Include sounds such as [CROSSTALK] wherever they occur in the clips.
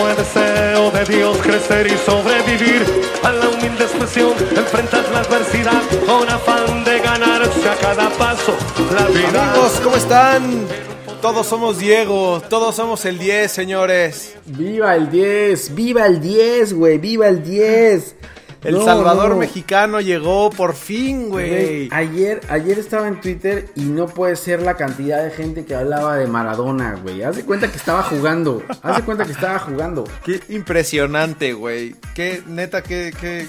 fue deseo de Dios crecer y sobrevivir a la humilde expresión. Enfrentas la adversidad con afán de ganarse a cada paso la vida. Amigos, ¿cómo están? Todos somos Diego, todos somos el 10, señores. Viva el 10, viva el 10, güey, viva el 10. El No, Salvador no. mexicano llegó por fin, Güey, güey. Ayer, ayer estaba en Twitter y no puede ser la cantidad de gente que hablaba de Maradona, güey. Haz de cuenta que estaba jugando. Haz de cuenta que estaba jugando. Qué impresionante, güey. Qué neta, qué, qué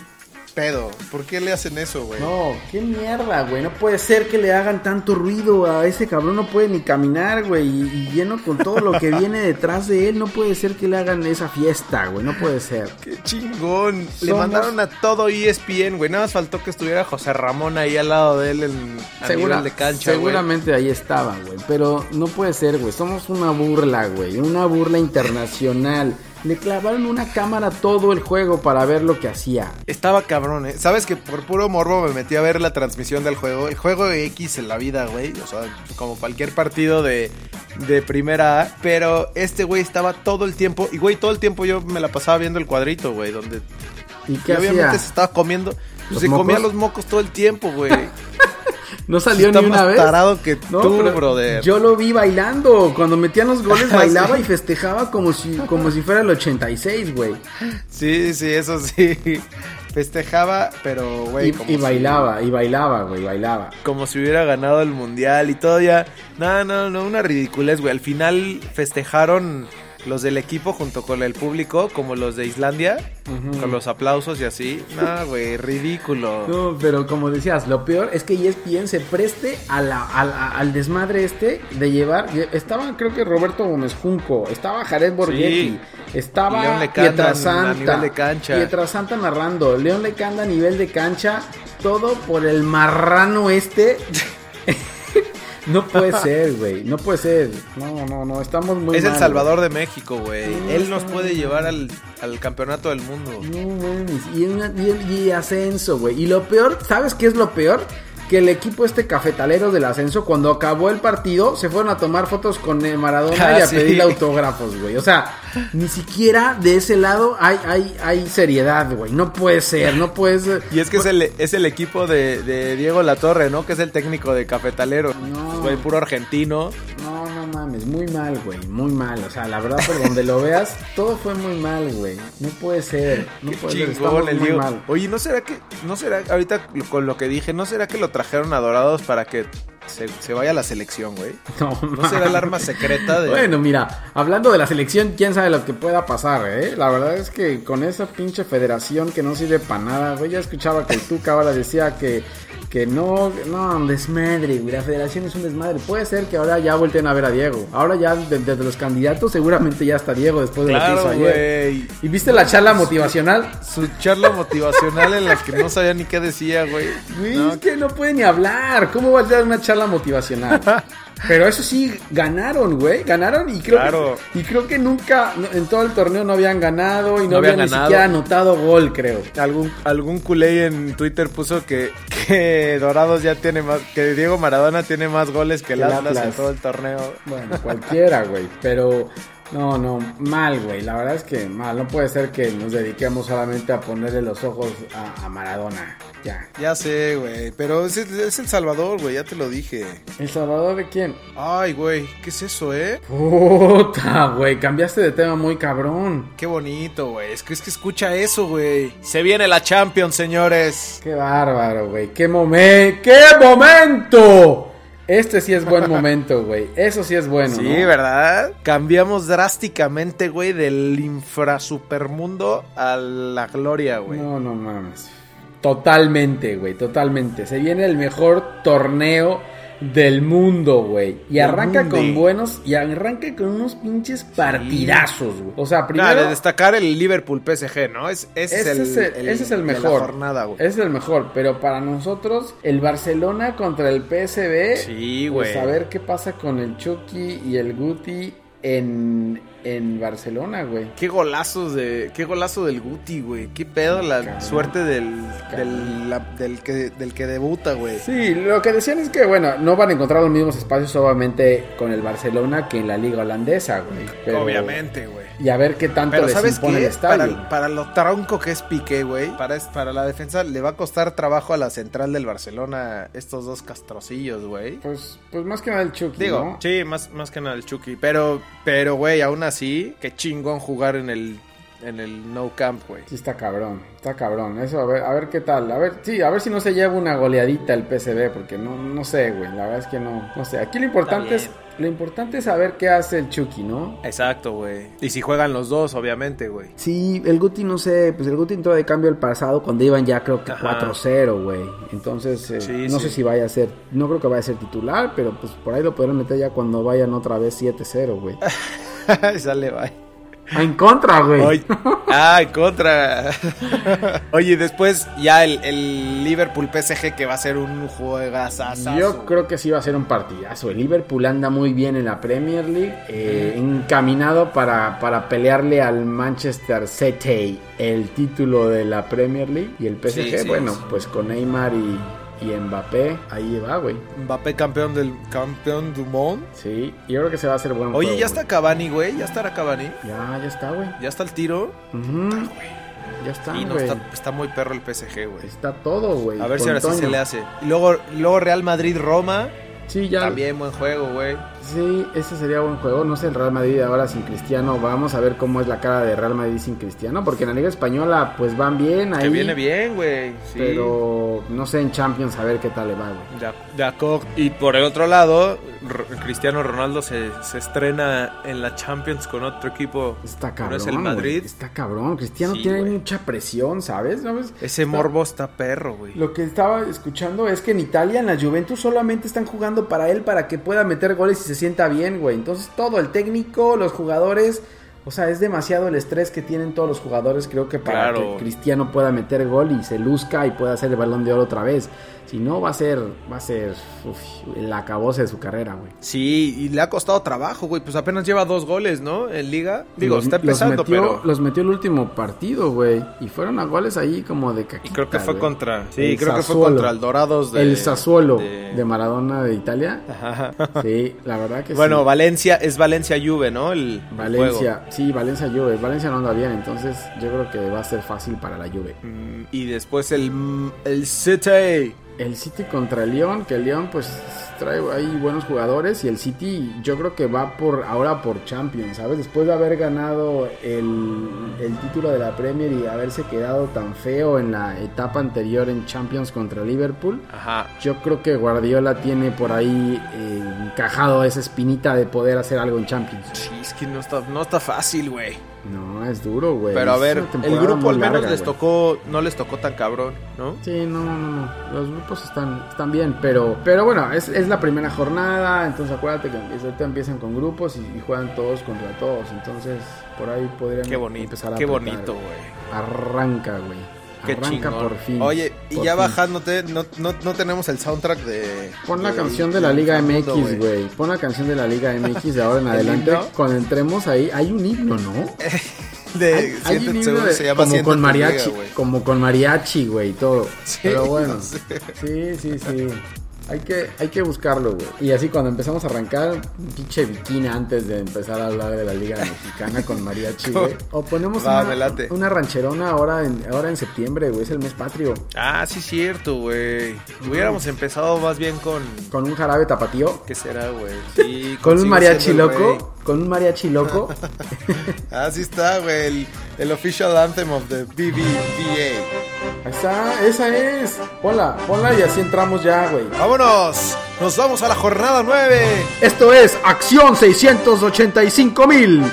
pedo. ¿Por qué le hacen eso, güey? No, qué mierda, güey. No puede ser que le hagan tanto ruido a ese cabrón. No puede ni caminar, güey. Y, y lleno con todo lo que viene detrás de él. No puede ser que le hagan esa fiesta, güey. No puede ser. [LAUGHS] Qué chingón. Le mandaron a todo ESPN, güey. Nada más faltó que estuviera José Ramón ahí al lado de él en, Segura- de cancha, güey. seguramente ahí estaba, güey. Pero no puede ser, güey. Somos una burla, güey. Una burla internacional. Le clavaron una cámara todo el juego para ver lo que hacía. Estaba cabrón, ¿eh? Sabes que por puro morbo me metí a ver la transmisión del juego. El juego X en la vida, güey. O sea, como cualquier partido de, de primera A. Pero este güey estaba todo el tiempo. Y, güey, todo el tiempo yo me la pasaba viendo el cuadrito, güey. Donde ¿Y y qué obviamente hacía? se estaba comiendo. Pues ¿Los se comía los mocos todo el tiempo, güey. [LAUGHS] No salió Está ni una más vez. tarado que No, tú, brother. Yo lo vi bailando. Cuando metían los goles [LAUGHS] bailaba Sí. y festejaba como si, como si fuera el 86, güey. Sí, sí, eso sí. Festejaba, pero, güey. Y, y si- bailaba, y bailaba, güey, bailaba. como si hubiera ganado el mundial y todo ya. No, no, no, una ridiculez, güey. Al final festejaron los del equipo junto con el público, como los de Islandia, con los aplausos y así. No, güey, ridículo. No, pero como decías, lo peor es que ESPN se preste a la, al- desmadre este de llevar. Estaba, creo que Roberto Gómez Junco, estaba Jared. Borghetti, estaba León Lecanda a Pietrasanta, nivel de cancha. Pietrasanta narrando, León Lecanda a nivel de cancha, todo por el marrano este. [LAUGHS] no puede ser, güey, no puede ser. No, no, no, estamos muy es el Salvador de México, güey. No, Él nos puede bien. llevar al, al campeonato del mundo. No mames, y, una- y- y ascenso, güey. Y lo peor, ¿sabes qué es lo peor? Que el equipo este cafetalero del ascenso, cuando acabó el partido, se fueron a tomar fotos con eh, Maradona Ah, y a sí. pedirle autógrafos, güey. O sea, ni siquiera de ese lado hay, hay, hay seriedad, güey. No puede ser, no puede ser. Y es que es el, es el equipo de, de Diego Latorre, ¿no? Que es el técnico de Cafetalero. No. Güey, puro argentino. No, no mames, muy mal, güey, muy mal. O sea, la verdad, por donde lo veas, [LAUGHS] todo fue muy mal, güey. No puede ser, no puede ser, estamos el muy mal. Oye, ¿no será que, no será, ahorita con lo que dije, ¿no será que lo trajeron a Dorados para que se, se vaya a la selección, güey? [LAUGHS] No, ¿No será el arma secreta de... Bueno, mira, hablando de la selección, quién sabe lo que pueda pasar, ¿eh? La verdad es que con esa pinche federación que no sirve para nada, güey, ya escuchaba que el Tuca ahora decía que, que no, no, un desmadre, güey, la federación es un desmadre. Puede ser que ahora ya volteen a ver a Diego. Ahora ya, de- desde los candidatos, seguramente ya está Diego después de lo que hizo claro, ayer. güey. ¿Y viste la charla motivacional? Su charla motivacional en la que no sabía ni qué decía, güey. Güey, No, es que no puede ni hablar. ¿Cómo va a dar una charla motivacional? [LAUGHS] Pero eso sí, ganaron, güey. Ganaron y creo, Claro. que, y creo que nunca en todo el torneo no habían ganado y no, No habían, habían ni siquiera anotado gol, creo. Algún, algún culé en Twitter puso que, que Dorados ya tiene más, que Diego Maradona tiene más goles que el Atlas, en todo el torneo. Bueno, cualquiera, güey. Pero no, no, mal, güey. La verdad es que mal. No puede ser que nos dediquemos solamente a ponerle los ojos a, a Maradona. Ya. Ya sé, güey, pero es, el- es El Salvador, güey, ya te lo dije. ¿El Salvador de quién? Ay, güey, ¿qué es eso, eh? Puta, güey. Cambiaste de tema muy cabrón. Qué bonito, güey. Es que, es que escucha eso, güey. Se viene la Champions, señores. Qué bárbaro, güey. Qué momento. ¡Qué momento! Este sí es buen momento, güey. Eso sí es bueno, sí, ¿no? ¿verdad? Cambiamos drásticamente, güey, del infrasupermundo a la gloria, güey. No, no mames. Totalmente, güey. Totalmente. Se viene el mejor torneo del mundo, güey. Y Del arranca mundo. con buenos. Y arranca con unos pinches partidazos, güey. O sea, primero. Claro, de destacar el Liverpool PSG, ¿no? Es, ese, Ese es el, es el, ese es el de la mejor. jornada, güey. Ese es el mejor. Pero para nosotros, el Barcelona contra el PSV. Sí, Pues güey. a ver qué pasa con el Chucky y el Guti. En, en Barcelona, güey. Qué golazos de. Qué golazo del Guti, güey. Qué pedo la Cabrón. suerte del. Del, la- del que, del que debuta, güey. Sí, lo que decían es que, bueno, no van a encontrar los mismos espacios, obviamente, con el Barcelona que en la liga holandesa, güey. Pero- Obviamente, güey. Y a ver qué tanto Pero les ¿sabes impone qué? el estadio. Para, para lo tronco que es Piqué, güey. Para, es- para la defensa le va a costar trabajo a la central del Barcelona estos dos castrocillos, güey. Pues, pues más que nada el Chucky, Digo, ¿no? sí, más, más que nada el Chucky. Pero, pero, güey, aún así, qué chingón jugar en el, en el No Camp, güey. Sí, está cabrón, está cabrón. Eso, a ver, a ver qué tal. A ver, sí, a ver si no se lleva una goleadita el PSV, porque no, no sé, güey. La verdad es que no, no sé. Aquí lo importante es, lo importante es saber qué hace el Chucky, ¿no? Exacto, güey. Y si juegan los dos, obviamente, güey. Sí, el Guti no sé, pues el Guti entró de cambio el pasado cuando iban ya creo que Ajá. 4-0, güey. Entonces, eh, Sí, no sí. sé si vaya a ser, no creo que vaya a ser titular, pero pues por ahí lo podrán meter ya cuando vayan otra vez 7-0, güey. [LAUGHS] Sale, bye. En contra, güey. Oye, [LAUGHS] ah, en contra. [LAUGHS] Oye, después ya el, el Liverpool PSG que va a ser un juegazazazo. Yo creo que sí va a ser un partidazo. El Liverpool anda muy bien en la Premier League, eh, encaminado para, para pelearle al Manchester City el título de la Premier League. Y el PSG, Sí, sí, bueno, sí. pues con Neymar y, y Mbappé, ahí va, güey. Mbappé campeón del campeón du monde. Sí, yo creo que se va a hacer buen Oye, juego, ya está. Cavani, güey. Ya estará Cavani. Ya, ya está, güey. Ya está el tiro. Ya está, y no güey. está, está muy perro el PSG, güey. Está todo, güey. A ver si ahora sí se le hace. Y luego, luego Real Madrid-Roma. Sí, ya. También buen juego, güey. Sí, ese sería buen juego. No sé el Real Madrid ahora sin Cristiano. Vamos a ver cómo es la cara de Real Madrid sin Cristiano. Porque en la Liga Española, pues van bien ahí. Que viene bien, güey. Sí. Pero no sé en Champions a ver qué tal le va, güey. De, ac- de acuerdo. Y por el otro lado, Cristiano Ronaldo se, se estrena en la Champions con otro equipo. Está que cabrón. No es el. Madrid. Está cabrón. Cristiano Sí, tiene mucha presión, ¿sabes? ¿Sabes? Ese Está- morbo está perro, güey. Lo que estaba escuchando es que en Italia, en la Juventus, solamente están jugando para él para que pueda meter goles y se sienta bien, güey. Entonces, todo, el técnico, los jugadores. O sea, es demasiado el estrés que tienen todos los jugadores, creo que para Claro. que Cristiano pueda meter gol y se luzca y pueda hacer el balón de oro otra vez. Si no, va a ser, va a ser uf, el acabose de su carrera, güey. Sí, y le ha costado trabajo, güey. Pues apenas lleva dos goles, ¿no? En Liga. Digo, Los- está empezando, los metió, pero. Los metió el último partido, güey. Y fueron a goles ahí como de caquita, Y creo que fue güey. contra. Sí, El creo que fue contra el Dorados de. el Sassuolo de- de... Maradona de Italia. Ajá. Sí, la verdad que Bueno, sí. Valencia, es Valencia Juve, ¿no? El, el Valencia, sí, Valencia Juve. Valencia no anda bien, entonces yo creo que va a ser fácil para la Juve. Mm, Y después el, el City. El City contra el León, que el León pues trae ahí buenos jugadores y el City yo creo que va por ahora por Champions, ¿sabes? Después de haber ganado el, el título de la Premier y haberse quedado tan feo en la etapa anterior en Champions contra Liverpool, Ajá. yo creo que Guardiola tiene por ahí eh, encajado esa espinita de poder hacer algo en Champions. Sí, es que no está, no está fácil, güey. No, es duro, güey. Pero a ver, el grupo al menos larga, les güey. tocó, no les tocó tan cabrón, ¿no? Sí, no, no, no. Los grupos están, están bien, pero, pero bueno, es, es la primera jornada, entonces acuérdate que ahorita empiezan con grupos y, y juegan todos contra todos, entonces por ahí podrían Qué bonito, empezar a qué apretar, bonito, güey. Arranca, güey. Qué Arranca chingón. por fin. Oye, y ya fin. bajándote, no, no, no tenemos el soundtrack de. Pon la de- canción de la Liga MX, güey. Pon la canción de la Liga [LAUGHS] MX de ahora en adelante. himno? Cuando entremos ahí, hay un himno, ¿no? [LAUGHS] De, Hay, hay un himno seguro de- se llama como con Liga, mariachi, güey. como con mariachi, güey, y todo. Sí, Pero [LAUGHS] bueno, no sé. sí, sí, sí. Hay que, hay que buscarlo, güey. Y así cuando empezamos a arrancar, un pinche bikini antes de empezar a hablar de la Liga Mexicana con mariachi, [LAUGHS] güey. O ponemos Va, una, una rancherona ahora en, ahora en septiembre, güey. Es el mes patrio. Ah, sí, cierto, güey. Hubiéramos empezado más bien con. Con un jarabe tapatío. ¿Qué será, güey? Sí, [LAUGHS] Con un mariachi loco. Con un mariachi loco. rey. [LAUGHS] Ah, está, güey. El, el official anthem of the BBVA. Ahí está, esa es. Ponla, ponla y así entramos ya, güey. ¡Vámonos! ¡Nos vamos a la jornada 9! Esto es Acción 685 mil. [LAUGHS]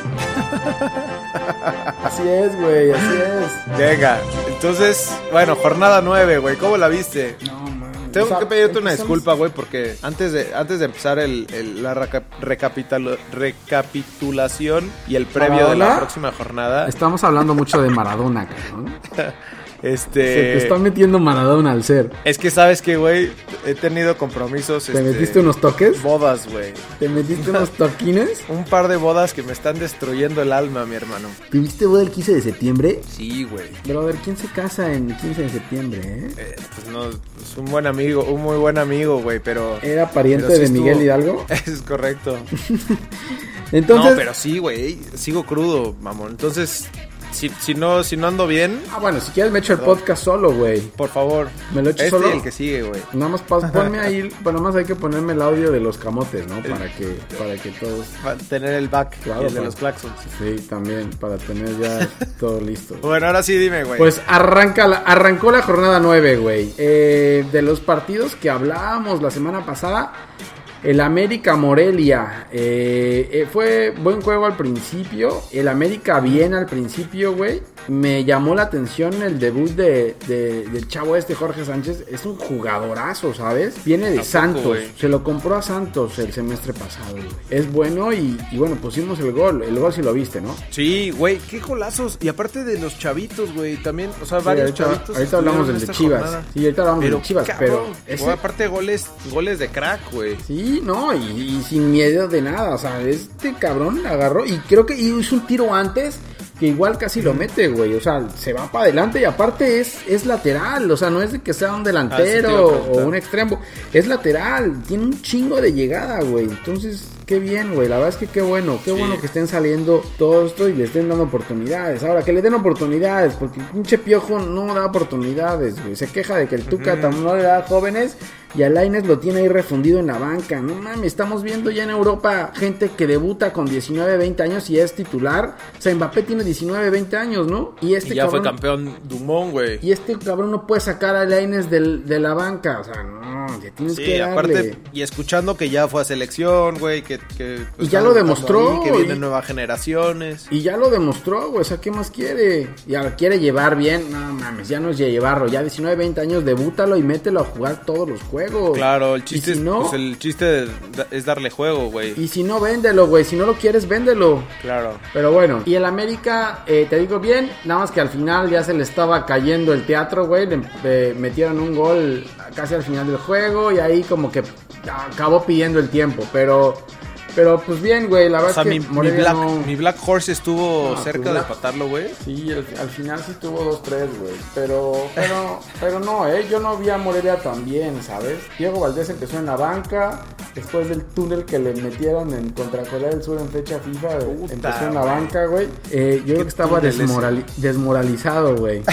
así es, güey, así es. Venga, entonces, bueno, jornada 9, güey. ¿Cómo la viste? No. Tengo O sea, que pedirte una disculpa, güey, porque antes de, antes de empezar el, el- la reca- recapitalo- recapitulación y el previo de la próxima jornada, Estamos hablando mucho de Maradona, cabrón. [LAUGHS] Este. Se te está metiendo Maradona al ser. Es que sabes que, güey, he tenido compromisos. ¿Te este, metiste unos toques? Bodas, güey. ¿Te metiste unos [LAUGHS] toquines? Un par de bodas que me están destruyendo el alma, mi hermano. ¿Tuviste boda el 15 de septiembre? Sí, güey. Pero a ver, ¿quién se casa en el 15 de septiembre, eh? Eh, pues no, es un buen amigo, un muy buen amigo, güey, pero. ¿Era pariente pero sí de estuvo- Miguel Hidalgo? [LAUGHS] Es correcto. [LAUGHS] Entonces... no, pero sí, güey. Sigo crudo, mamón. Entonces, si, si, no, si no ando bien, Ah, bueno, si quieres me echo el podcast solo, güey. por favor. ¿Me lo echo este solo? el que sigue, güey. Nada más ponme ahí, [LAUGHS] bueno, nada más hay que ponerme el audio de los camotes, ¿no? Para que, para que todos... Tener el back Claro, y el de los claxons. Sí, también, para tener ya [LAUGHS] todo listo. Bueno, ahora sí dime, güey. Pues arranca la- arrancó la jornada 9, güey. Eh, de los partidos que hablábamos la semana pasada, el América Morelia. eh, eh, fue buen juego al principio. El América bien al principio, güey. Me llamó la atención el debut de, de- del chavo este, Jorge Sánchez. Es un jugadorazo, ¿sabes? Viene de Santos. Se lo compró a Santos el semestre pasado, güey. Es bueno y, y bueno, pusimos el gol. El gol sí lo viste, ¿no? Sí, güey, qué golazos. Y aparte de los chavitos, güey, también, o sea, Sí, varios ahorita, chavitos. ahorita hablamos del de Chivas. jornada. Sí, ahorita hablamos del de Chivas, cabrón, pero aparte goles, goles de crack, güey. Sí, no, y, y sin miedo de nada. O sea, este cabrón agarró y creo que hizo un tiro antes que igual casi lo mete, güey. O sea, se va para adelante y aparte es, es lateral. O sea, no es de que sea un Ah, sí delantero preguntar. o un extremo. Es lateral. Tiene un chingo de llegada, güey. Entonces, qué bien, güey. La verdad es que qué bueno. Qué Sí. bueno que estén saliendo todo esto y le estén dando oportunidades. Ahora, que le den oportunidades, porque el pinche piojo no da oportunidades, güey. Se queja de que el Tuca también no le da jóvenes y a Lainez lo tiene ahí refundido en la banca. No mames, estamos viendo ya en Europa gente que debuta con 19, 20 años y es titular. O sea, Mbappé tiene 19, 20 años, ¿no? Y este y ya fue campeón Dumont, güey. Y este cabrón no puede sacar a Lainez del, de la banca. O sea, no, ya tienes Sí, que darle. aparte, y escuchando que ya fue a selección, güey, que, que pues, Y ya lo demostró, ahí, que vienen y- nuevas generaciones. Y ya lo demostró, güey. O sea, ¿qué más quiere? Ya quiere llevar bien. No mames, ya no es llevarlo. Ya 19, 20 años, debútalo y mételo a jugar todos los juegos. Claro, el Y chiste, si es, no, pues, el chiste es darle juego, güey. y si no, véndelo, güey. Si no lo quieres, véndelo. Claro. Pero bueno, y el América, eh, te digo bien, nada más que al final ya se le estaba cayendo el teatro, güey. Le, le metieron un gol casi al final del juego y ahí como que acabó pidiendo el tiempo. Pero, pero pues bien, güey, la O verdad sea, es mi, que mi Morelia Black, no- mi Black Horse estuvo No, cerca de empatarlo, güey. Sí, al, al final sí tuvo 2-3, güey. Pero, pero, pero no, ¿eh? Yo no vi a Morelia tan bien, ¿sabes? Diego Valdés empezó en la banca. Después del túnel que le metieron en contra Corea del Sur en fecha FIFA, Puta, empezó en la banca, güey. Eh, yo creo que estaba desmorali- desmoralizado, güey. [LAUGHS]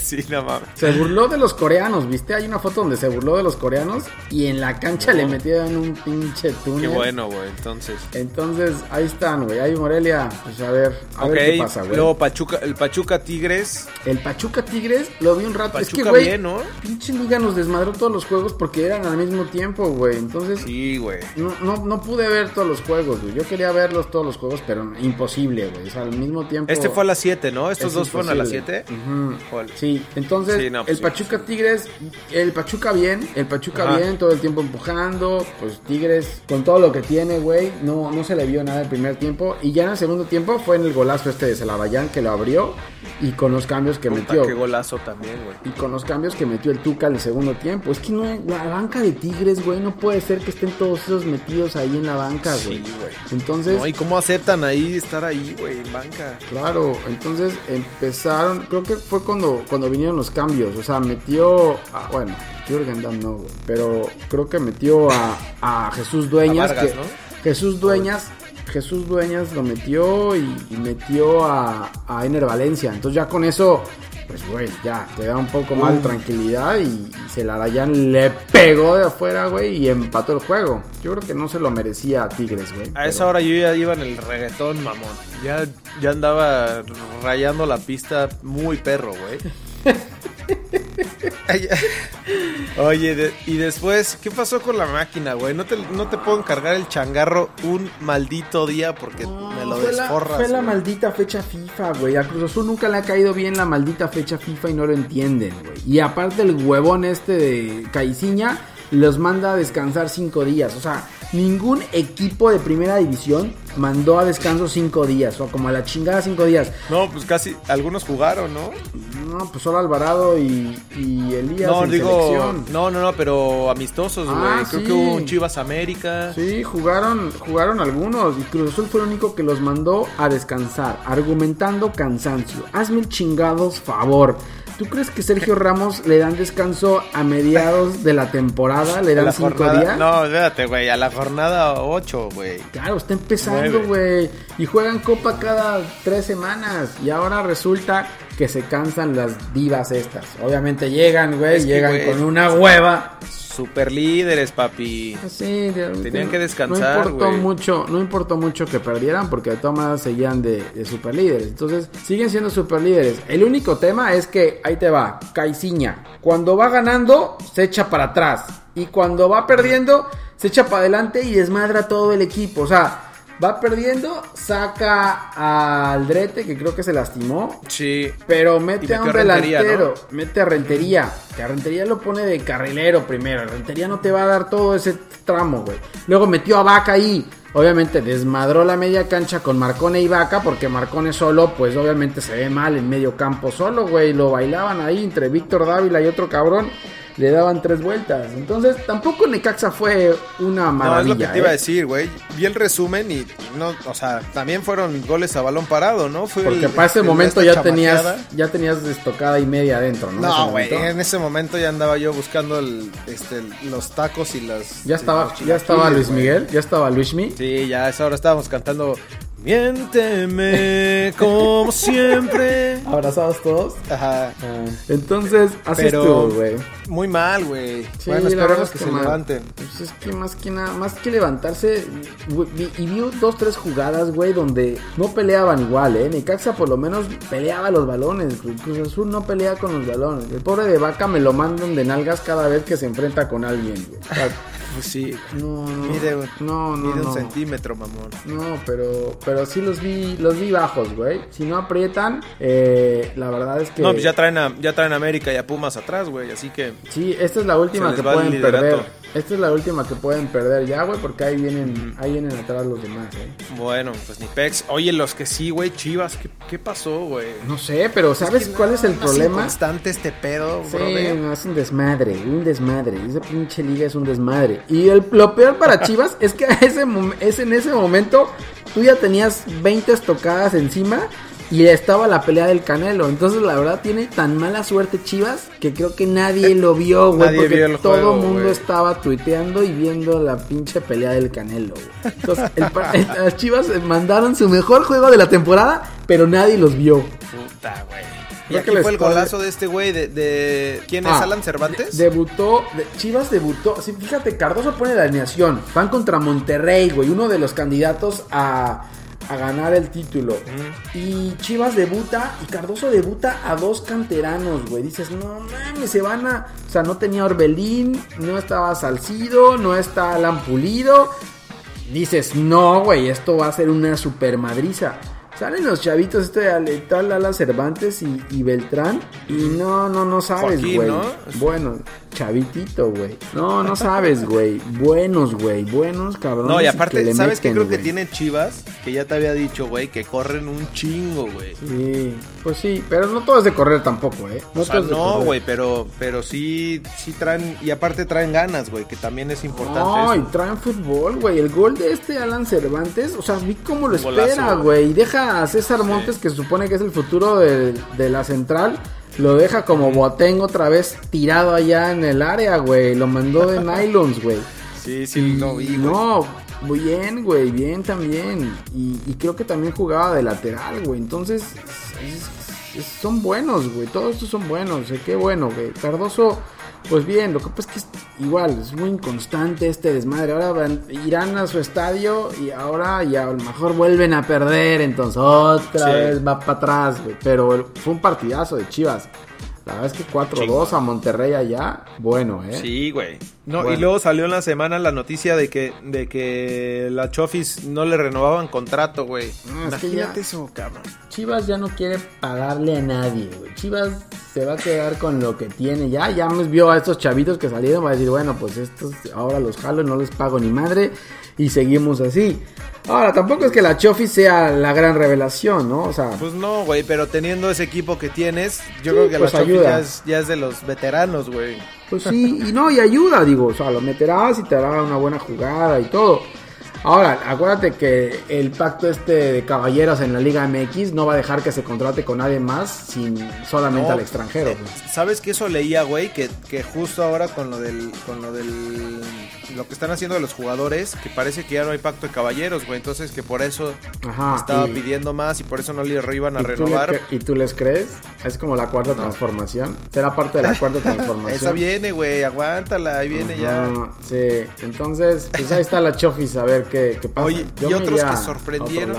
Sí, no mames. Se burló de los coreanos, ¿viste? Hay una foto donde se burló de los coreanos y en la cancha le metieron un pinche túnel. Qué bueno, güey, entonces. Entonces, ahí están, güey. Ahí Morelia, pues a ver, a ok, ver qué pasa, güey. luego Pachuca, el Pachuca Tigres. El Pachuca Tigres lo vi un rato. es que, Pachuca güey, bien, ¿no? pinche liga nos desmadró todos los juegos porque eran al mismo tiempo, güey. Entonces, Sí, güey. no, no, no pude ver todos los juegos, güey. Yo quería verlos todos los juegos, pero imposible, güey. O sea, al mismo tiempo. Este fue a las 7, ¿no? Estos es dos fueron a las imposible. 7. Ujú. Sí, entonces Sí, no, pues el sí. Pachuca Tigres, el Pachuca bien, el Pachuca Ajá. bien, todo el tiempo empujando, pues Tigres con todo lo que tiene, güey, no, no se le vio nada el primer tiempo y ya en el segundo tiempo fue en el golazo este de Celarayán que lo abrió y con los cambios que metió. Qué golazo también, güey. Y con los cambios que metió el Tuca en el segundo tiempo. Es que no, la banca de Tigres, güey, no puede ser que estén todos esos metidos ahí en la banca, güey. Sí, güey. Entonces, No, ¿y cómo aceptan ahí estar ahí, güey, en banca? Claro, entonces empezaron, creo que fue cuando, cuando vinieron los cambios, o sea, metió, bueno, Jürgen Damm no, güey, pero creo que metió a, a Jesús Dueñas, A Vargas, que ¿no? Jesús Dueñas, Jesús Dueñas lo metió y, y metió a, a Ener Valencia, entonces ya con eso, pues güey, ya te da un poco más de tranquilidad y, y Celarayán le pegó de afuera, güey, y empató el juego. Yo creo que no se lo merecía a Tigres, güey. A pero- esa hora yo ya iba en el reggaetón, mamón. Ya, ya andaba rayando la pista muy perro, güey. [LAUGHS] [LAUGHS] Oye, de- y después, ¿qué pasó con la máquina, güey? No te, no te puedo encargar el changarro un maldito día porque me lo fue la, desforras. fue la maldita fecha FIFA, güey. A Cruz Azul nunca le ha caído bien la maldita fecha FIFA y no lo entienden, güey. Y aparte el huevón este de Caiciña los manda a descansar cinco días. O sea, ningún equipo de primera división mandó a descanso cinco días. O como a la chingada cinco días. No, pues casi algunos jugaron, ¿no? No, pues solo Alvarado y, y Elías. No, en digo, selección. no, no, no, pero amistosos, güey. Ah, Creo sí. que hubo un Chivas América. Sí, jugaron, jugaron algunos y Cruz Azul fue el único que los mandó a descansar, argumentando cansancio. Hazme el chingados favor. ¿Tú crees que Sergio Ramos le dan descanso a mediados de la temporada? ¿Le dan cinco jornada- días? No, espérate, güey, a la jornada 8, güey. Claro, está empezando, güey. Y juegan copa cada tres semanas. Y ahora resulta que se cansan las divas estas. Obviamente llegan, güey, llegan con una hueva. Super líderes, papi. Sí, de- Tenían que descansar, No importó mucho, no importó mucho que perdieran porque de todas maneras seguían de, de superlíderes. Entonces, siguen siendo superlíderes. El único tema es que ahí te va, Caiciña. Cuando va ganando, se echa para atrás. Y cuando va perdiendo, se echa para adelante y desmadra todo el equipo. O sea, va perdiendo, saca a Aldrete, que creo que se lastimó. Sí. Pero mete a un delantero, mete a Rentería. Que a Rentería lo pone de carrilero primero. Rentería no te va a dar todo ese tramo, güey. Luego metió a Vaca ahí. Obviamente desmadró la media cancha con Marcone y Vaca. Porque Marcone solo, pues obviamente se ve mal en medio campo solo, güey. Lo bailaban ahí entre Víctor Dávila y otro cabrón. Le daban tres vueltas. Entonces tampoco Necaxa fue una No, maravilla. es lo que te iba a ¿eh? decir, güey. Vi el resumen y no, o sea, también fueron goles a balón parado, ¿no? Fue Porque el- para ese el- momento ya tenías, ya tenías estocada y media adentro, ¿no? No, güey, en ese momento ya andaba yo buscando el, este, los tacos y las... Ya estaba, ya estaba Luis. Miguel, ya estaba Luismi. Sí, ya a esa hora estábamos cantando Miénteme como siempre. Abrazados todos. Ajá. Entonces, así Pero estuvo, güey. muy mal, güey. Sí, bueno, la verdad esperemos es que, que se mal. levanten. Pues es que más que nada, más que levantarse, y vi dos, tres jugadas, güey, donde no peleaban igual, ¿eh? Necaxa por lo menos peleaba los balones. Cruz Azul no pelea con los balones. El pobre de Vaca me lo mandan de nalgas cada vez que se enfrenta con alguien, güey. [LAUGHS] Pues sí. No, no. Mide, no, no, mide no. un centímetro, mamón. No, pero, pero sí los vi, los vi bajos, güey. Si no aprietan, eh, la verdad es que. No, pues ya traen a, ya traen a América y a Pumas atrás, güey. Así que Sí, esta es la última que pueden perder. Esta es la última que pueden perder ya, güey, porque ahí vienen, ahí vienen atrás los demás, eh. Bueno, pues ni pex. Oye, los que sí, güey, Chivas, ¿qué, qué pasó, güey? No sé, pero ¿sabes cuál es el problema? constante este pedo, Sí, brother. no, es un desmadre, un desmadre. Esa pinche liga es un desmadre. Y el, lo peor para [LAUGHS] Chivas es que ese es en ese momento tú ya tenías 20 estocadas encima y estaba la pelea del Canelo. Entonces, la verdad, tiene tan mala suerte Chivas que creo que nadie lo vio, güey. Nadie Porque vio el todo juego, el mundo estaba tuiteando y viendo la pinche pelea del Canelo, güey. Entonces, [LAUGHS] el las Chivas mandaron su mejor juego de la temporada, pero nadie los vio. Puta, güey. Y Creo aquí que les fue el golazo de este güey de, de- ¿Quién es Ah, Alan Cervantes? Debutó, de- Chivas debutó. Sí, fíjate, Cardoso pone la alineación. Van contra Monterrey, güey, uno de los candidatos a, a ganar el título. Y Chivas debuta y Cardoso debuta a dos canteranos, güey. Dices, no mames, se van a. O sea, no tenía Orbelín, no estaba Salcido, no está Alan Pulido. Dices, no, güey, esto va a ser una super madriza. Salen los chavitos, este tal Ala Cervantes y, y Beltrán. Y no, no, no sabes, güey. ¿no? Bueno, chavitito, güey. No, no sabes, güey. Buenos, güey. Buenos, cabrones. No, y aparte, ¿sabes qué creo que tiene Chivas? Que ya te había dicho, güey, que corren un chingo, güey. Sí, pues sí, pero no todo es de correr tampoco, ¿eh? No O sea, no, güey, pero, pero sí, sí traen, y aparte traen ganas, güey, que también es importante No, y traen fútbol, güey. El gol de este Alan Cervantes, o sea, vi cómo lo golazo, espera, güey. Y deja a César Montes, que se supone que es el futuro de, de la central. Lo deja como Boateng otra vez tirado allá en el área, güey. Lo mandó de [LAUGHS] nylons, güey. Sí, sí, no vi. No, muy bien, güey, bien también. Y, y creo que también jugaba de lateral, güey. Entonces, es- es- son buenos, güey. Todos estos son buenos. eh, Qué bueno, güey. Cardoso, pues bien. Lo que pasa es que es igual, es muy inconstante este desmadre. Ahora van- irán a su estadio y ahora ya a lo mejor vuelven a perder. Entonces, otra Sí. vez va para atrás, güey. Pero fue un partidazo de Chivas. La verdad es que 4-2 a Monterrey allá, bueno, ¿eh? Sí, güey. No, Bueno. Y luego salió en la semana la noticia de que, de que la Chofis no le renovaban contrato, güey. Es que Imagínate ya- eso, cabrón. Chivas ya no quiere pagarle a nadie, güey. Chivas se va a quedar con lo que tiene. Ya, ya nos vio a estos chavitos que salieron, va a decir, bueno, pues estos ahora los jalo, no les pago ni madre y seguimos así. Ahora, tampoco es que la Chofi sea la gran revelación, ¿no? O sea, Pues no, güey, pero teniendo ese equipo que tienes, yo creo que pues la ayuda. ya es, ya es de los veteranos, güey. Pues sí, y no, y ayuda, digo, o sea, lo meterás y te hará una buena jugada y todo. Ahora, acuérdate que el pacto este de caballeros en la Liga MX no va a dejar que se contrate con nadie más sin solamente No, al extranjero. eh. ¿Sabes que eso leía, güey? Que, que justo ahora con lo del con lo del lo que están haciendo de los jugadores, que parece que ya no hay pacto de caballeros, güey, entonces que por eso Ajá, estaba y- pidiendo más y por eso no le iban a ¿Y tú, le renovar. cre- ¿Y tú les crees? Es como la cuarta transformación. ¿Será parte de la cuarta [LAUGHS] transformación? Esa viene, güey, aguántala, ahí viene ya. Sí, entonces, pues ahí está la Chofis a ver qué, qué pasa. Oye, Yo y otros que sorprendieron.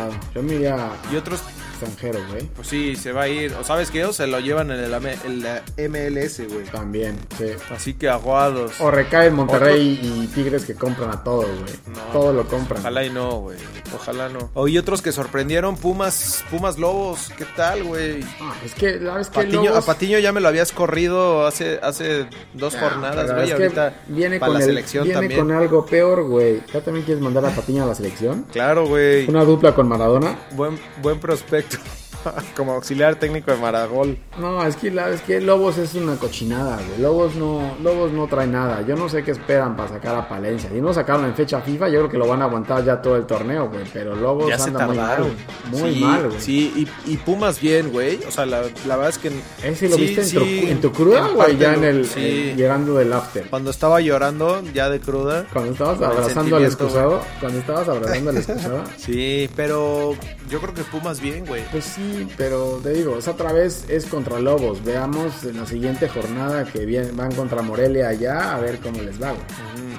Y otros, extranjero, güey. pues sí, se va a ir. ¿O sabes qué? O se lo llevan en el AM en la MLS, güey. También, sí. Así que aguados. O recae en Monterrey y Tigres que compran a todo, güey. No. Todo lo compran. Ojalá y no, güey. Ojalá no. Oye, otros que sorprendieron, Pumas, Pumas Lobos, ¿qué tal, güey? Ah, es que, ¿sabes qué? Lobos- A Patiño ya me lo habías corrido hace, hace dos Ah, jornadas, güey. Ahorita viene para con la el- selección viene también. con algo peor, güey. ¿Ya también quieres mandar a Patiño a la selección? Claro, güey. Una dupla con Maradona. Buen, buen prospecto. Perfecto. [LAUGHS] Como auxiliar técnico de Maragol. No, es que, la, es que Lobos es una cochinada, güey. Lobos no, Lobos no trae nada. Yo no sé qué esperan para sacar a Palencia. Si no sacaron en fecha FIFA, yo creo que lo van a aguantar ya todo el torneo, güey. Pero Lobos Ya se anda muy mal. Muy Sí, mal, güey. Sí, y, y Pumas bien, güey. O sea, la, la verdad es que. ¿Ese lo sí, viste en, tu, sí, en tu cruda, en güey? Ya en el, sí. en- llegando del after. Cuando estaba llorando, ya de cruda. Cuando estabas abrazando al excusado. Cuando estabas abrazando al excusado. [LAUGHS] Sí, pero yo creo que Pumas bien, güey. Pues sí, pero te digo, esa otra vez es contra Lobos. Veamos en la siguiente jornada que vienen, van contra Morelia allá a ver cómo les va, güey.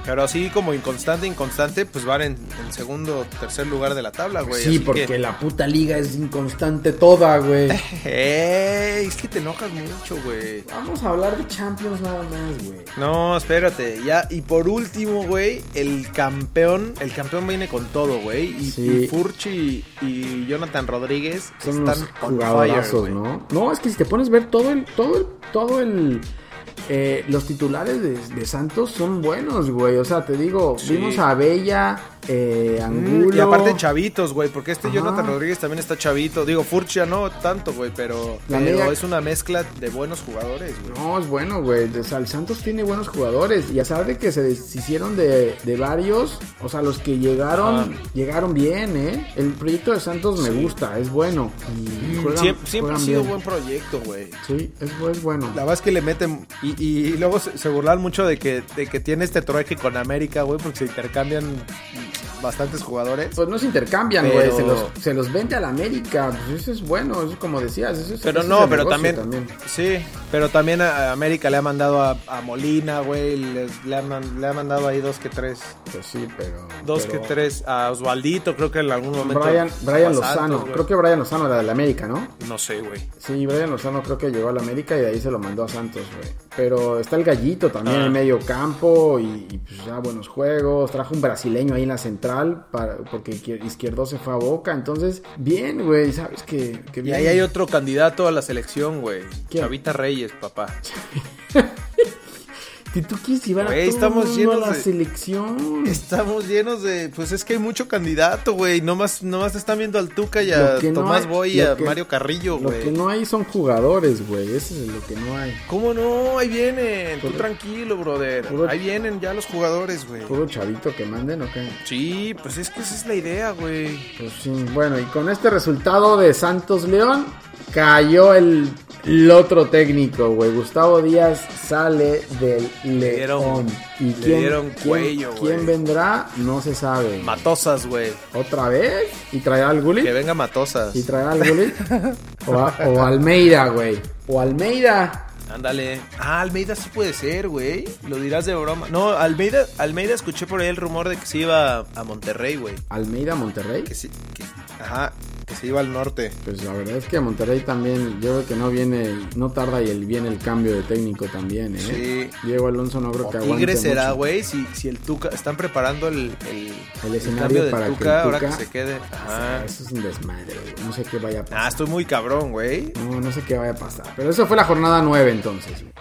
Pero así como inconstante, inconstante, pues van en, en segundo, tercer lugar de la tabla, güey. sí, así porque que- la puta liga es inconstante toda, güey. [LAUGHS] Ey, es que te enojas mucho, güey. Vamos a hablar de Champions nada más, güey. No, espérate, ya. Y por último, güey, el campeón, el campeón viene con todo, güey. Y, Sí. y Furchi y Jonathan Rodríguez Son están jugadorazos. ¿no? No, es que si te pones a ver todo el, todo el, todo el, eh, los titulares de, de Santos son buenos, güey. O sea, te digo, Sí. vimos a Bella, eh, Angulo. Mm, Y aparte chavitos, güey, porque este Ajá. Jonathan Rodríguez también está chavito. Digo, Furchi ya no tanto, güey, pero, La pero media- es una mezcla de buenos jugadores, güey. No, es bueno, güey. O sea, el Santos tiene buenos jugadores. Y a saber de que se deshicieron de, de varios. O sea, los que llegaron, Ajá. llegaron bien, ¿eh? El proyecto de Santos me gusta, es bueno. Y juegan- Siem- siempre, ha sido bien. buen proyecto, güey. Sí, es, es bueno. La verdad es que le meten. Y, y luego se, se burlan mucho de que, de que tiene este trueque con América, güey, porque se intercambian bastantes jugadores. Pues no se intercambian, Pero- güey. Se los, se los vende a la América. Pues eso es bueno, eso es como decías. Eso es, Pero no, pero negocio también, Sí, pero también a América le ha mandado a, a Molina, güey. Le, ha man- le ha mandado ahí dos que tres. Pues sí, pero. Dos pero- que tres. A Osvaldito, creo que en algún momento. Brian, Brian Lozano. creo que Brian Lozano era de la América, ¿no? No sé, güey. Sí, Brian Lozano creo que llegó a la América y de ahí se lo mandó a Santos, güey. Pero está el gallito también Ah. en medio campo y, y, pues ya buenos juegos. Trajo un brasileño ahí en la central para, porque Izquier- Izquierdo se fue a Boca. Entonces, bien, güey, sabes que, que Y bien. ahí hay otro candidato a la selección, güey. Chavita Reyes, papá. [LAUGHS] Si tú quieres llevar a todo estamos llenos a la de- selección. Estamos llenos de. Pues es que hay mucho candidato, güey. Nomás, nomás están viendo al Tuca y a Lo que no Tomás hay- Boy y lo a que- Mario Carrillo, Lo güey. que no hay son jugadores, güey. Eso es lo que no hay. ¿Cómo no? Ahí vienen. Tú tranquilo, brother. puro- Ahí vienen ya los jugadores, güey. Puro chavito que manden, ¿o qué? Sí, pues es que esa es la idea, güey. Pues sí, bueno, y con este resultado de Santos León, cayó el, el otro técnico, güey. Gustavo Díaz sale del León. ¿Y le quién, dieron quién- cuello, güey. quién vendrá? No se sabe. Matosas, güey. ¿Otra vez? ¿Y traerá al Gullit? Que venga Matosas. ¿Y traerá al Gullit? o, a- o Almeida, güey. O Almeida. Ándale. Ah, Almeida sí puede ser, güey. Lo dirás de broma. No, Almeida, Almeida escuché por ahí el rumor de que se iba a Monterrey, güey. Almeida Monterrey. Que sí, que- ajá. Que se iba al norte. Pues la verdad es que Monterrey también, yo creo que no viene, no tarda y el, viene el cambio de técnico también, ¿eh? Sí. Diego Alonso no creo O que aguante Tigres será, güey, si, si el Tuca, están preparando el, el, El el escenario cambio del para que Tuca, el ahora que Tuca- se quede. Ajá. eso es un desmadre, güey. No sé qué vaya a pasar. Ah, estoy muy cabrón, güey. No, no sé qué vaya a pasar. Pero eso fue la jornada 9 entonces. güey.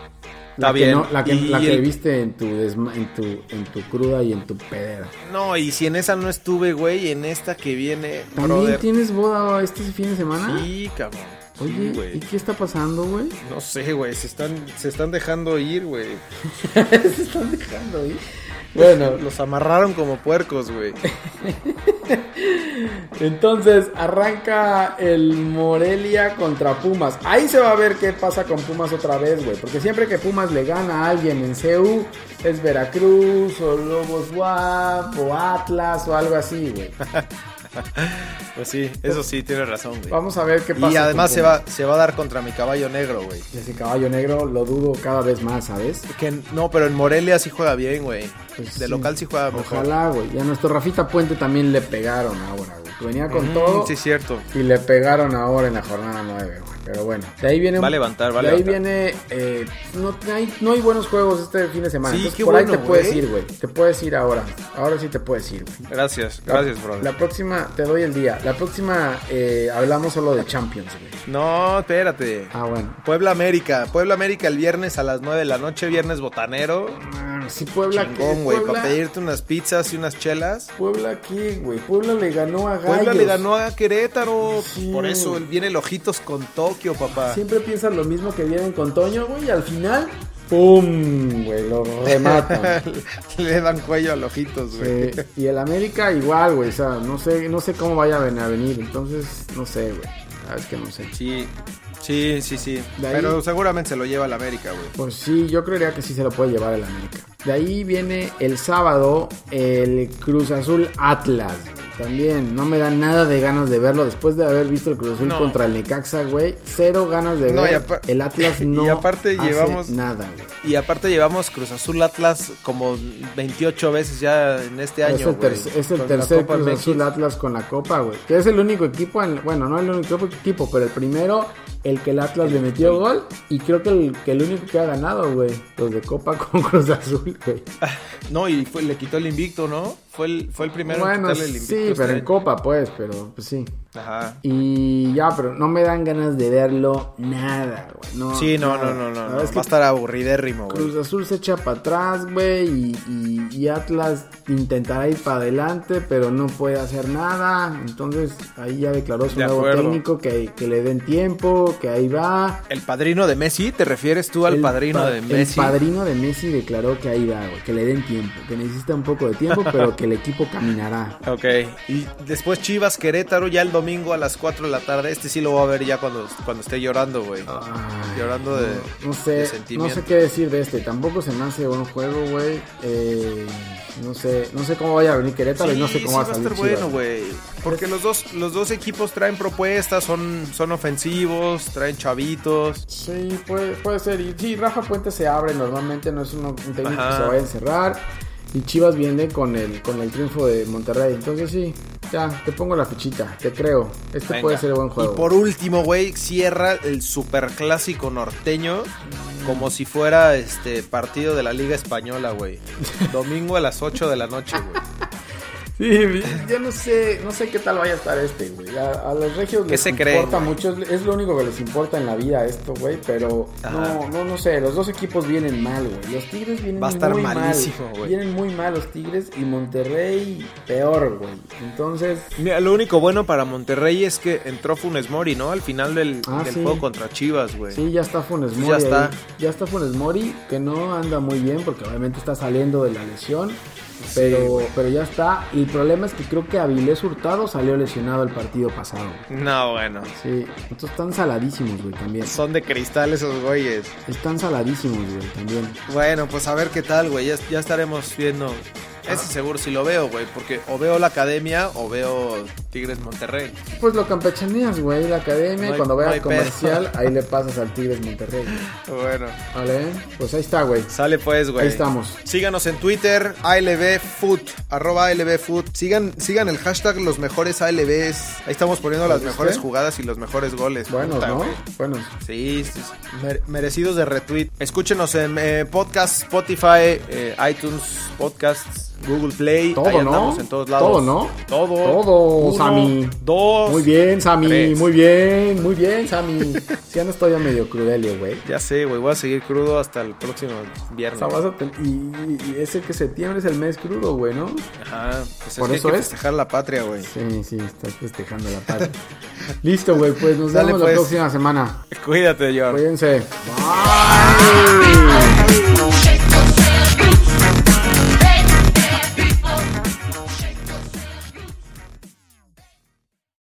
La Está que, bien. no- la que, Y la que el- viste en tu, desma- en, tu, en tu cruda y en tu pedera. No, y si en esa no estuve, güey, en esta que viene, ¿También brother. tienes boda este fin de semana? Sí, cabrón. Sí, Oye, güey. ¿y qué está pasando, güey? No sé, güey, se están, se están dejando ir, güey. [LAUGHS] Se están dejando ahí. Bueno, [LAUGHS] Los amarraron como puercos, güey. [LAUGHS] entonces arranca el Morelia contra Pumas. Ahí se va a ver qué pasa con Pumas otra vez, güey. Porque siempre que Pumas le gana a alguien en CU, es Veracruz o Lobos WAP o Atlas o algo así, güey. [LAUGHS] [LAUGHS] Pues sí, eso sí, tienes razón, güey. Vamos a ver qué pasa. Y además se va, se va a dar contra mi caballo negro, güey. Ese caballo negro lo dudo cada vez más, ¿sabes? Que no, pero en Morelia sí juega bien, güey. Pues de sí. local sí juega mejor. Ojalá, güey. Y a nuestro Rafita Puente también le pegaron ahora, güey. Venía con Mm, todo Sí, cierto. y le pegaron ahora en la jornada 9, güey. Pero bueno, de ahí viene... Va a levantar, va a De ahí viene... eh, no, hay, no hay buenos juegos este fin de semana. Sí, Entonces por ahí bueno, te puedes güey. ir, güey. Te puedes ir ahora. Ahora sí te puedes ir, güey. Gracias, La- gracias, brother. La próxima, te doy el día. La próxima eh, hablamos solo de Champions, güey. No, espérate. Ah, bueno. Puebla América. Puebla América el viernes a las 9 de la noche, viernes botanero. Ah, sí, Puebla... Chingón, güey, para pedirte unas pizzas y unas chelas. Puebla aquí, güey. Puebla le ganó a Gallos. Puebla le ganó a Querétaro. Sí. Por eso viene el ojitos con Tokio, papá. Siempre piensan lo mismo que vienen con Toño, güey, y al final, ¡pum! Güey, lo [LAUGHS] rematan. le dan cuello al ojitos, güey. Y el América igual, güey, o sea, no sé, no sé cómo vaya a ven- a venir, entonces, no sé, güey, sabes que no sé. Sí, sí, sí, sí. Ahí- Pero seguramente se lo lleva el América, güey. Pues sí, yo creería que sí se lo puede llevar el América. De ahí viene el sábado el Cruz Azul Atlas. También no me da nada de ganas de verlo después de haber visto el Cruz Azul No. contra el Necaxa, güey. Cero ganas de No, ver. el Atlas [LAUGHS] no y aparte hace llevamos- nada, güey. Y aparte llevamos Cruz Azul Atlas como 28 veces ya en este año, Es el, güey. tercer- es el Cruz. Azul Atlas con la Copa, güey. Que es el único equipo, en- bueno, no el único equipo, pero el primero, el que el Atlas le metió gol. Y creo que el, que el único que ha ganado, güey. Los de Copa [LAUGHS] con Cruz Azul, güey. [LAUGHS] No, y fue- le quitó el invicto, ¿no? Fue el, fue el primero en Bueno, quitarle el invicto. sí, este pero en. Copa, pues, pero pues sí. Ajá. Y ya, pero no me dan ganas de verlo nada, güey. No, Sí, no, nada. no, no, no. Es que Va a estar aburridérrimo, güey. Cruz Azul se echa para atrás, güey, y, y- y Atlas intentará ir para adelante, pero no puede hacer nada. Entonces ahí ya declaró su De nuevo acuerdo. técnico que, que le den tiempo, que ahí va. ¿El padrino de Messi? ¿Te refieres tú al El padrino pa- de Messi? El padrino de Messi declaró que ahí va, güey, que le den tiempo, que necesita un poco de tiempo, [LAUGHS] pero que el equipo caminará. Ok. Y después Chivas Querétaro ya el domingo a las 4 de la tarde. Este sí lo voy a ver ya cuando, cuando esté llorando, güey. Llorando de, no de sé, no sé qué decir de este. Tampoco se me hace buen juego, güey. Eh, no sé, no sé cómo vaya a venir Querétaro y no sé cómo sí va a salir estar bueno, güey. Porque los dos, los dos equipos traen propuestas, son, son ofensivos, traen chavitos. Sí, puede, puede ser. Y sí, Rafa Puente se abre normalmente, no es uno- un técnico Ajá. que se vaya a encerrar. Y Chivas viene con el, con el triunfo de Monterrey. Entonces sí, ya, te pongo la fichita, te creo. Este Venga. puede ser buen juego. Y por último, güey, cierra el superclásico norteño como si fuera este partido de la Liga Española, güey. [LAUGHS] Domingo a las 8 de la noche, güey. Sí, [LAUGHS] yo no sé, no sé qué tal vaya a estar este, güey. A, a los regios ¿Qué les se creen, importa mucho, es, lo único que les importa en la vida esto, güey. Pero Ajá. no, no, no sé, los dos equipos vienen mal, güey. Los Tigres vienen Va a estar muy malísimo, mal. güey. Vienen muy mal los Tigres y Monterrey peor, güey. Entonces, Mira, lo único bueno para Monterrey es que entró Funes Mori, ¿no? Al final del, Ah, del sí. juego contra Chivas, güey. sí, ya está Funes Mori. ya está. ahí. Ya está Funes Mori, que no anda muy bien porque obviamente está saliendo de la lesión. Pero, pero ya está. Y el problema es que creo que Avilés Hurtado salió lesionado el partido pasado. No, bueno. Sí, entonces están saladísimos, güey, también. Son de cristal esos güeyes. Están saladísimos, güey, también. Bueno, pues a ver qué tal, güey. Ya, ya estaremos viendo Ese seguro sí lo veo, güey, porque o veo la academia o veo Tigres Monterrey. Pues lo campechaneas, güey, la academia. No y cuando no vea hay el comercial, [LAUGHS] ahí le pasas al Tigres Monterrey. Bueno, ¿Vale? Pues ahí está, güey. sale pues, güey. Ahí estamos. Síganos en Twitter, ALBFood, arroba ALBFood. Sigan, sigan el hashtag los mejores ALBs. Ahí estamos poniendo las ¿Lo mejores jugadas y los mejores goles. Buenos, Puta, ¿no? Buenos. Sí, sí, sí. Mere- merecidos de retweet. Escúchenos en eh, podcast, Spotify, eh, iTunes, Podcasts, Google Play. Todo, Ahí ¿no? en todos lados. Todo, ¿no? Todo. Todo, Uno, Sammy. Dos. Muy bien, Sammy. tres. Muy bien, muy bien, Sammy. Si [LAUGHS] ya no estoy ya medio crudelio, güey. Ya sé, güey. Voy a seguir crudo hasta el próximo O viernes. sea, ten- y, y ese que septiembre es el mes crudo, güey, ¿no? Ajá. Pues Por es que eso hay que es. festejar la patria, güey. Sí, sí, estás festejando la paz. [LAUGHS] Listo, güey, pues nos Dale, vemos la pues. próxima semana. Cuídate, George. Cuídense. Bye.